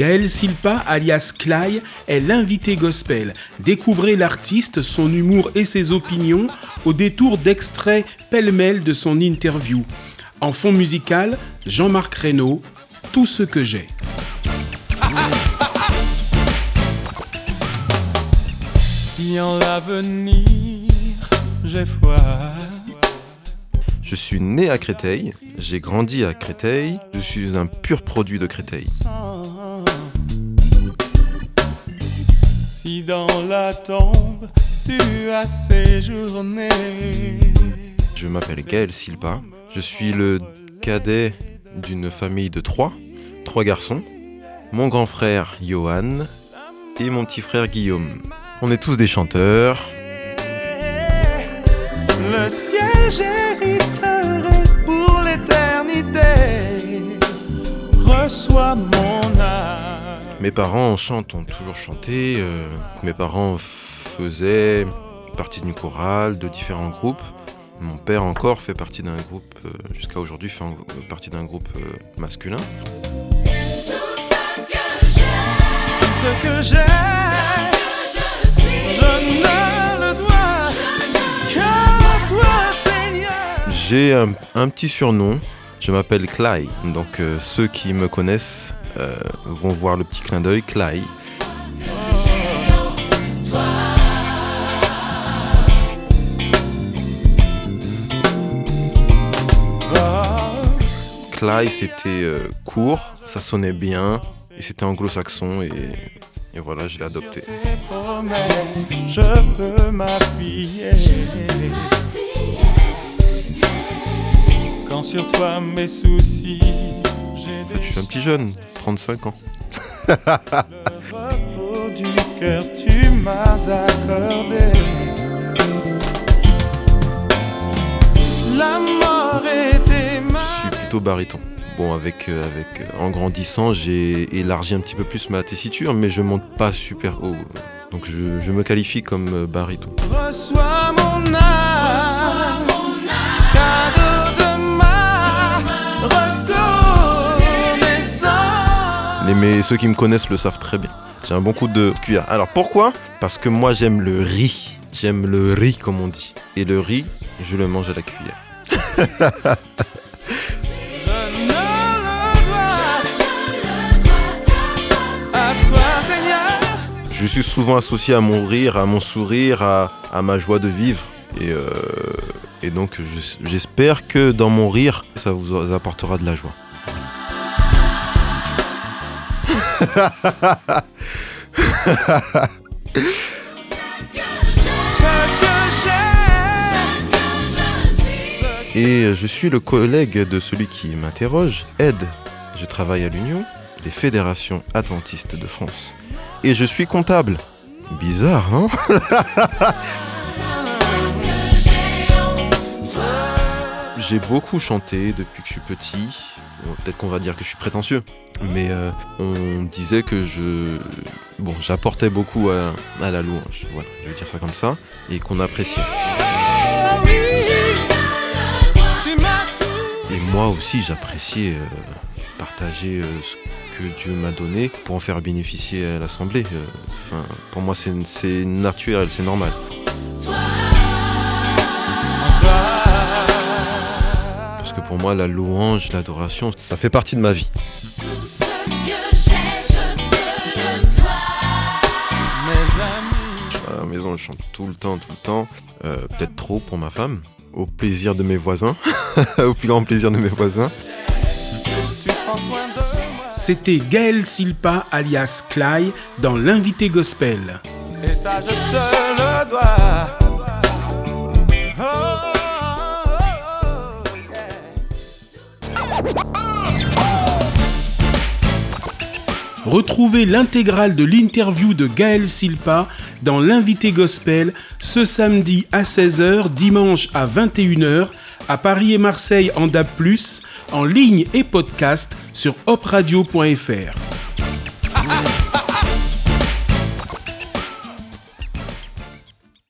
Gaël Silpa, alias Clay, est l'invité gospel. Découvrez l'artiste, son humour et ses opinions au détour d'extraits pêle-mêle de son interview. En fond musical, Jean-Marc Reynaud, Tout ce que j'ai. Si en l'avenir j'ai foi. Je suis né à Créteil, j'ai grandi à Créteil, je suis un pur produit de Créteil. Si dans la tombe tu as séjourné. Je m'appelle Gaël Silpa, je suis le cadet d'une famille de trois, trois garçons, mon grand frère Johan et mon petit frère Guillaume. On est tous des chanteurs. Le ciel j'hériterai pour l'éternité. Reçois mon. Mes parents chantent, ont toujours chanté. euh, mes parents faisaient partie d'une chorale, de différents groupes. Mon père encore fait partie d'un groupe, euh, jusqu'à aujourd'hui fait en- euh, partie d'un groupe euh, masculin. Ce que j'ai, je ne le dois qu'à toi, Seigneur. J'ai un, un petit surnom, je m'appelle Clay. Donc ceux qui me connaissent euh, vont voir le petit clin d'œil, Clay. Clay c'était euh, court, ça sonnait bien, et c'était anglo-saxon, et, voilà, je l'ai adopté. Je peux m'appuyer. Quand sur toi mes soucis, Je suis un petit jeune, 35 ans. le repos du cœur, tu m'as accordé. Je suis plutôt baryton. Bon, avec, euh, avec, euh, en grandissant, j'ai élargi un petit peu plus ma tessiture, mais je monte pas super haut. Donc je, je me qualifie comme euh, baryton. Reçois mon âme, mais ceux qui me connaissent le savent très bien. J'ai un bon coup de cuillère. Alors pourquoi? Parce que moi j'aime le riz. J'aime le riz comme on dit. Et le riz, je le mange à la cuillère. Je suis souvent associé à mon rire, à mon sourire, à, ma joie de vivre. Et, euh, donc je- j'espère que dans mon rire, ça vous apportera de la joie. Et je suis le collègue de celui qui m'interroge, Ed. Je travaille à l'Union des fédérations adventistes de France. Et je suis comptable. Bizarre, hein? J'ai beaucoup chanté depuis que je suis petit. Peut-être qu'on va dire que je suis prétentieux. Mais euh, on disait que je... Bon, j'apportais beaucoup à, la louange. Voilà, je vais dire ça comme ça. Et qu'on appréciait. Et moi aussi, j'appréciais euh, partager euh, ce que Dieu m'a donné pour en faire bénéficier à l'Assemblée. Enfin, pour moi, c'est naturel, c'est normal. Parce que pour moi, la louange, l'adoration, ça fait partie de ma vie. Mes amis, À la maison, je chante tout le temps, tout le temps. Euh, Peut-être trop pour ma femme. Au plaisir de mes voisins. Au plus grand plaisir de mes voisins. C'était Gaël Silpa, alias Clay, dans l'invité gospel. Et ça, je te le dois. Retrouvez l'intégrale de l'interview de Gaël Silpa dans l'invité gospel ce samedi à 16h, dimanche à 21h, à Paris et Marseille en DAB+, en ligne et podcast sur opradio.fr.